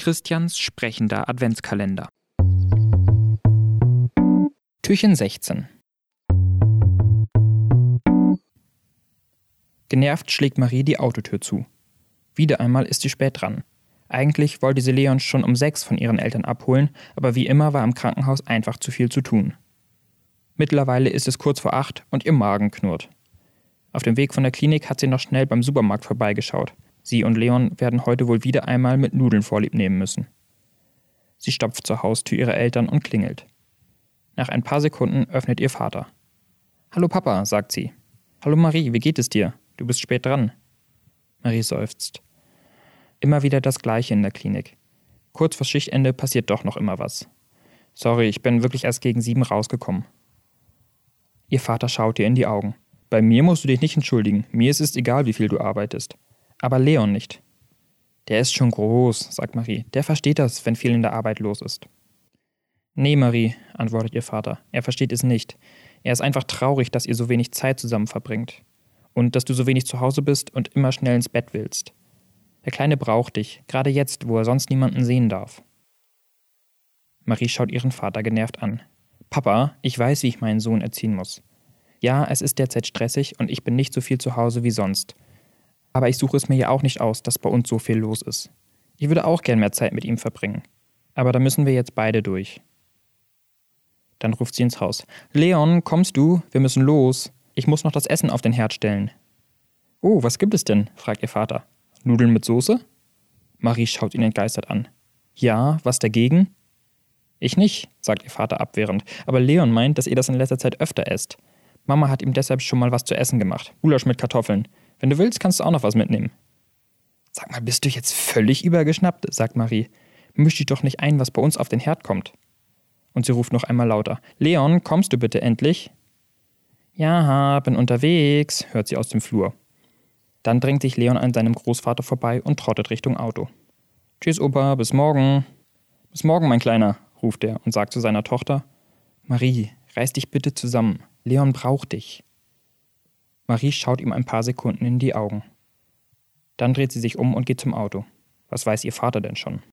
Christians sprechender Adventskalender. Türchen 16 Genervt schlägt Marie die Autotür zu. Wieder einmal ist sie spät dran. Eigentlich wollte sie Leon schon um sechs von ihren Eltern abholen, aber wie immer war im Krankenhaus einfach zu viel zu tun. Mittlerweile ist es kurz vor acht und ihr Magen knurrt. Auf dem Weg von der Klinik hat sie noch schnell beim Supermarkt vorbeigeschaut. Sie und Leon werden heute wohl wieder einmal mit Nudeln vorlieb nehmen müssen. Sie stopft zur Haustür ihrer Eltern und klingelt. Nach ein paar Sekunden öffnet ihr Vater. Hallo Papa, sagt sie. Hallo Marie, wie geht es dir? Du bist spät dran. Marie seufzt. Immer wieder das Gleiche in der Klinik. Kurz vor Schichtende passiert doch noch immer was. Sorry, ich bin wirklich erst gegen sieben rausgekommen. Ihr Vater schaut ihr in die Augen. Bei mir musst du dich nicht entschuldigen. Mir ist es egal, wie viel du arbeitest. Aber Leon nicht. Der ist schon groß, sagt Marie. Der versteht das, wenn viel in der Arbeit los ist. Nee, Marie, antwortet ihr Vater. Er versteht es nicht. Er ist einfach traurig, dass ihr so wenig Zeit zusammen verbringt und dass du so wenig zu Hause bist und immer schnell ins Bett willst. Der Kleine braucht dich, gerade jetzt, wo er sonst niemanden sehen darf. Marie schaut ihren Vater genervt an. Papa, ich weiß, wie ich meinen Sohn erziehen muss. Ja, es ist derzeit stressig und ich bin nicht so viel zu Hause wie sonst. Aber ich suche es mir ja auch nicht aus, dass bei uns so viel los ist. Ich würde auch gern mehr Zeit mit ihm verbringen. Aber da müssen wir jetzt beide durch. Dann ruft sie ins Haus. Leon, kommst du? Wir müssen los. Ich muss noch das Essen auf den Herd stellen. Oh, was gibt es denn? fragt ihr Vater. Nudeln mit Soße? Marie schaut ihn entgeistert an. Ja, was dagegen? Ich nicht, sagt ihr Vater abwehrend, aber Leon meint, dass ihr das in letzter Zeit öfter esst. Mama hat ihm deshalb schon mal was zu essen gemacht. Gulasch mit Kartoffeln. Wenn du willst, kannst du auch noch was mitnehmen. Sag mal, bist du jetzt völlig übergeschnappt, sagt Marie. Misch dich doch nicht ein, was bei uns auf den Herd kommt. Und sie ruft noch einmal lauter. Leon, kommst du bitte endlich? Ja, bin unterwegs, hört sie aus dem Flur. Dann drängt sich Leon an seinem Großvater vorbei und trottet Richtung Auto. Tschüss, Opa, bis morgen. Bis morgen, mein Kleiner, ruft er und sagt zu seiner Tochter: Marie, reiß dich bitte zusammen. Leon braucht dich. Marie schaut ihm ein paar Sekunden in die Augen. Dann dreht sie sich um und geht zum Auto. Was weiß ihr Vater denn schon?